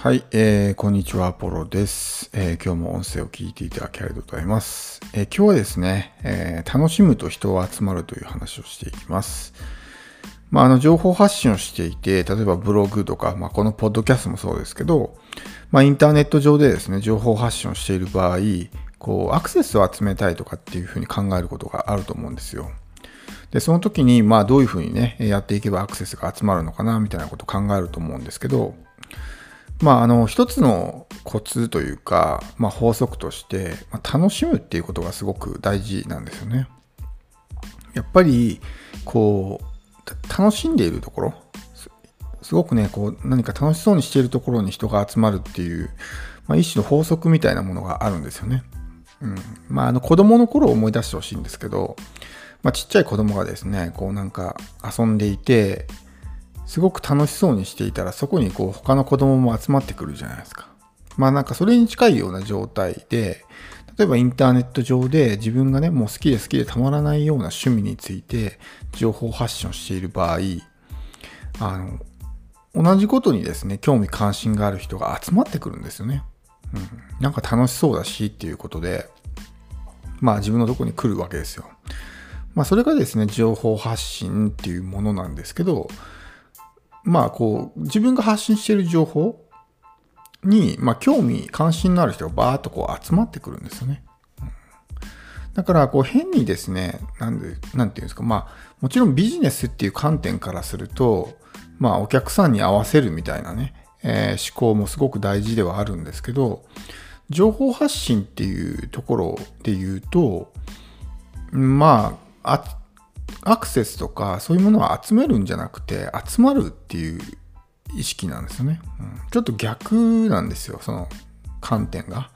はい、えー、こんにちは、アポロです、えー、今日も音声を聞いていただきありがとうございます。えー、今日はですね、えー、楽しむと人は集まるという話をしていきます。まあ、あの、情報発信をしていて、例えばブログとか、まあ、このポッドキャストもそうですけど、まあ、インターネット上でですね、情報発信をしている場合、こう、アクセスを集めたいとかっていうふうに考えることがあると思うんですよ。で、その時に、まあ、どういうふうにね、やっていけばアクセスが集まるのかな、みたいなことを考えると思うんですけど、まあ、あの、一つのコツというか、まあ、法則として、まあ、楽しむっていうことがすごく大事なんですよね。やっぱり、こう、楽しんでいるところ、すごくね、こう、何か楽しそうにしているところに人が集まるっていう、まあ、一種の法則みたいなものがあるんですよね。うん。まあ、あの、子供の頃を思い出してほしいんですけど、まあ、ちっちゃい子供がですね、こうなんか遊んでいて、すごく楽しそうにしていたら、そこにこう他の子供も集まってくるじゃないですか。まあなんかそれに近いような状態で、例えばインターネット上で自分がね、もう好きで好きでたまらないような趣味について情報発信をしている場合、あの、同じことにですね、興味関心がある人が集まってくるんですよね。うん。なんか楽しそうだしっていうことで、まあ自分のとこに来るわけですよ。まあそれがですね、情報発信っていうものなんですけど、まあこう、自分が発信している情報に、まあ興味、関心のある人がバーッとこう集まってくるんですよね。だから、こう変にですね、なんで、なんていうんですか、まあ、もちろんビジネスっていう観点からすると、まあ、お客さんに合わせるみたいなね、えー、思考もすごく大事ではあるんですけど、情報発信っていうところで言うと、まあ、アクセスとかそういうものを集めるんじゃなくて集まるっていう意識なんですよね、うん、ちょっと逆なんですよその観点が。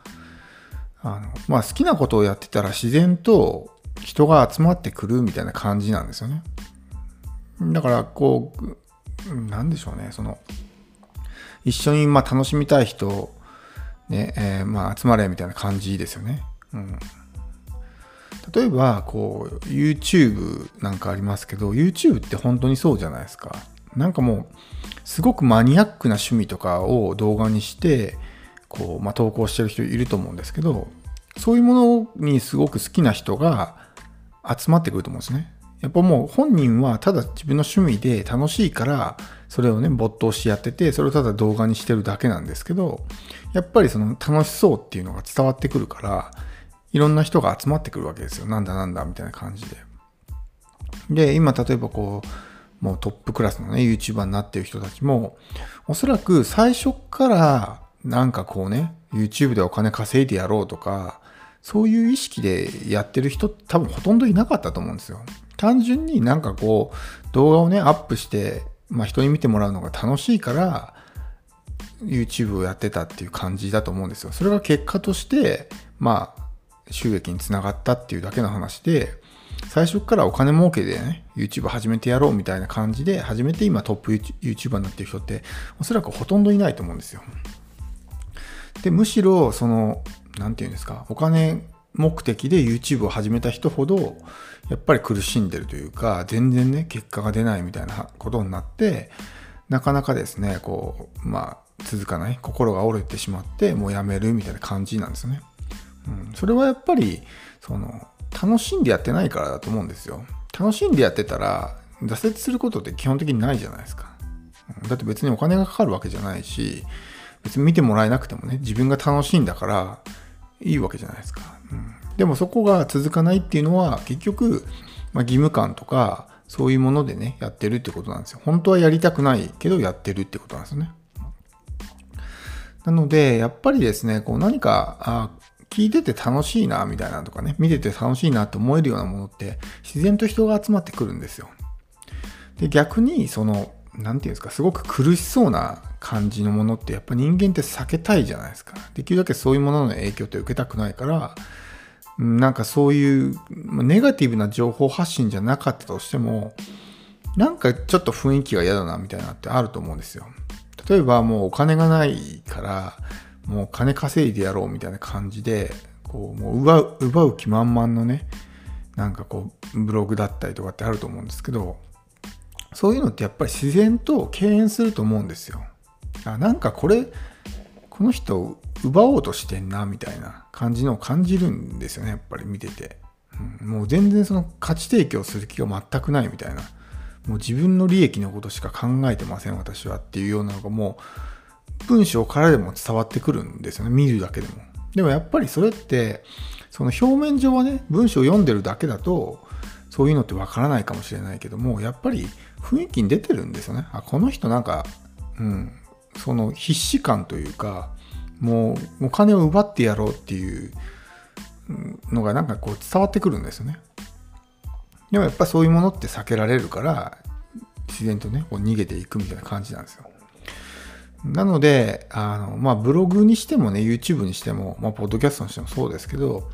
あのまあ好きなことをやってたら自然と人が集まってくるみたいな感じなんですよね。だからこうなんでしょうねその一緒にま楽しみたい人ね、えー、まあ集まれみたいな感じですよね。うん。例えばこう YouTube なんかありますけど YouTube って本当にそうじゃないですか。なんかもうすごくマニアックな趣味とかを動画にしてこう、まあ、投稿してる人いると思うんですけどそういうものにすごく好きな人が集まってくると思うんですね。やっぱもう本人はただ自分の趣味で楽しいからそれをね没頭しやっててそれをただ動画にしてるだけなんですけどやっぱりその楽しそうっていうのが伝わってくるからいろんな人が集まってくるわけですよ。なんだなんだみたいな感じで。で、今例えばこう、もうトップクラスのね、YouTuber になってる人たちも、おそらく最初からなんかこうね、YouTube でお金稼いでやろうとか、そういう意識でやってる人多分ほとんどいなかったと思うんですよ。単純になんかこう、動画をね、アップして、まあ人に見てもらうのが楽しいから、YouTube をやってたっていう感じだと思うんですよ。それが結果として、まあ、収益につながったっていうだけの話で、最初からお金儲けでね、YouTube 始めてやろうみたいな感じで、始めて今トップ YouTuber になってる人って、おそらくほとんどいないと思うんですよ。で、むしろ、その、なんていうんですか、お金目的で YouTube を始めた人ほど、やっぱり苦しんでるというか、全然ね、結果が出ないみたいなことになって、なかなかですね、こう、まあ、続かない、心が折れてしまって、もうやめるみたいな感じなんですよね。うん、それはやっぱりその楽しんでやってないからだと思うんですよ。楽しんでやってたら挫折することって基本的にないじゃないですか。だって別にお金がかかるわけじゃないし別に見てもらえなくてもね自分が楽しいんだからいいわけじゃないですか、うん、でもそこが続かないっていうのは結局、まあ、義務感とかそういうものでねやってるってことなんですよ。本当はやりたくないけどやってるってことなんですよね。なので、やっぱりですね、こう何か、あ聞いてて楽しいな、みたいなとかね、見てて楽しいなって思えるようなものって、自然と人が集まってくるんですよ。で、逆に、その、なんていうんですか、すごく苦しそうな感じのものって、やっぱ人間って避けたいじゃないですか。できるだけそういうものの影響って受けたくないから、なんかそういうネガティブな情報発信じゃなかったとしても、なんかちょっと雰囲気が嫌だなみたいなってあると思うんですよ。例えばもうお金がないから、もう金稼いでやろうみたいな感じで、こう、もう奪う、奪う気満々のね、なんかこう、ブログだったりとかってあると思うんですけど、そういうのってやっぱり自然と敬遠すると思うんですよ。あなんかこれ、この人奪おうとしてんなみたいな感じのを感じるんですよねやっぱり見てて、うん、もう全然その価値提供する気が全くないみたいなもう自分の利益のことしか考えてません私はっていうようなのがもう文章からでも伝わってくるんですよね。見るだけでも。でもやっぱりそれってその表面上はね文章を読んでるだけだとそういうのってわからないかもしれないけどもやっぱり雰囲気に出てるんですよね。あこの人なんかうんその必死感というかもうお金を奪ってやろうっていうのがなんかこう伝わってくるんですよね。でもやっぱそういうものって避けられるから自然とねこう逃げていくみたいな感じなんですよ。なので、あの、まあ、ブログにしてもね、YouTube にしても、まあ、ポッドキャストにしてもそうですけど、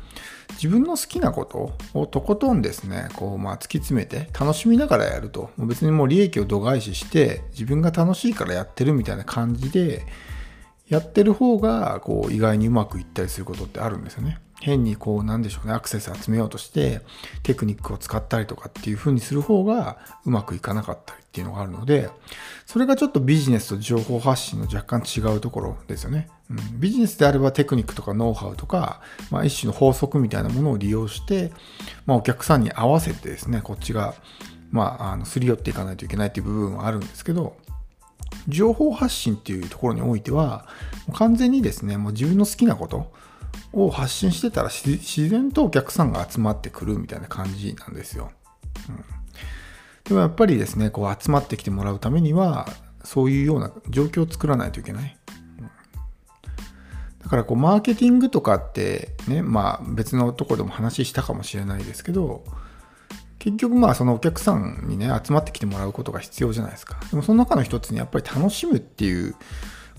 自分の好きなことをとことんですね、こう、まあ、突き詰めて、楽しみながらやると。もう別にもう利益を度外視して、自分が楽しいからやってるみたいな感じで、やってる方が、こう、意外にうまくいったりすることってあるんですよね。変にこうなんでしょうねアクセス集めようとしてテクニックを使ったりとかっていう風にする方がうまくいかなかったりっていうのがあるのでそれがちょっとビジネスと情報発信の若干違うところですよね、うん、ビジネスであればテクニックとかノウハウとか、まあ、一種の法則みたいなものを利用して、まあ、お客さんに合わせてですねこっちがまあ、あのすり寄っていかないといけないっていう部分はあるんですけど情報発信っていうところにおいては完全にですねもう自分の好きなことを発信してたら自然とお客さんが集まってくるみたいな感じなんですよ。うん、でもやっぱりですね、こう集まってきてもらうためには、そういうような状況を作らないといけない。うん、だからこう、マーケティングとかってね、まあ別のとこでも話したかもしれないですけど、結局まあそのお客さんにね、集まってきてもらうことが必要じゃないですか。でもその中の一つにやっぱり楽しむっていう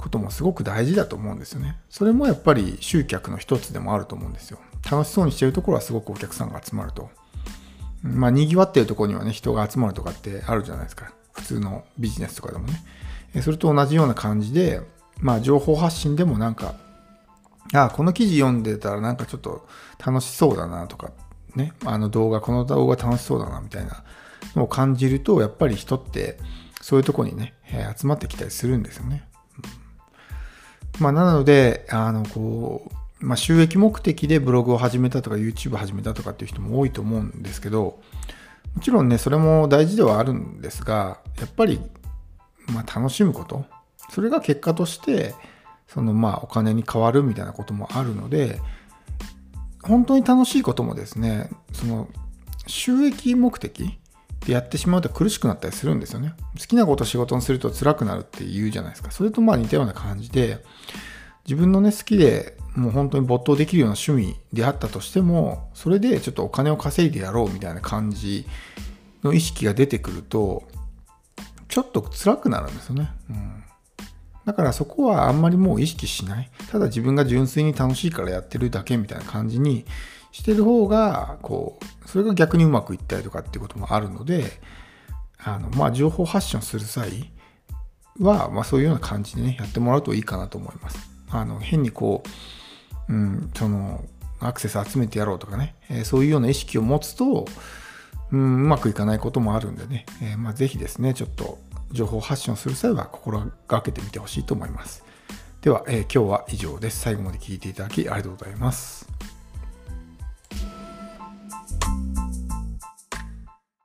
こともすごく大事だと思うんですよね。それもやっぱり集客の一つでもあると思うんですよ。楽しそうにしてるところはすごくお客さんが集まると。まあ、賑わってるところにはね、人が集まるとかってあるじゃないですか。普通のビジネスとかでもね。それと同じような感じで、まあ、情報発信でもなんか、あ、この記事読んでたらなんかちょっと楽しそうだなとか、ね、あの動画、この動画楽しそうだなみたいなのを感じると、やっぱり人ってそういうとこにね、集まってきたりするんですよね。まあ、なので、あの、こう、まあ、収益目的でブログを始めたとか YouTube 始めたとかっていう人も多いと思うんですけど、もちろんね、それも大事ではあるんですが、やっぱり、まあ、楽しむこと、それが結果として、そのまあお金に変わるみたいなこともあるので、本当に楽しいこともですね、その収益目的でやってしまうと苦しくなったりするんですよね。好きなことを仕事にすると辛くなるって言うじゃないですか。それとまあ似たような感じで、自分のね、好きでもう本当に没頭できるような趣味であったとしても、それでちょっとお金を稼いでやろうみたいな感じの意識が出てくると、ちょっと辛くなるんですよね。うん、だからそこはあんまりもう意識しない。ただ自分が純粋に楽しいからやってるだけみたいな感じにしてる方が、こう、それが逆にうまくいったりとかっていうこともあるので、あの、まあ、情報発信をする際は、まあ、そういうような感じでね、やってもらうといいかなと思います。あの、変にこう、うん、その、アクセス集めてやろうとかね、えー、そういうような意識を持つと、うん、うまくいかないこともあるんでね、えー、まあ、ぜひですね、ちょっと情報発信をする際は心がけてみてほしいと思います。では、えー、今日は以上です。最後まで聞いていただきありがとうございます。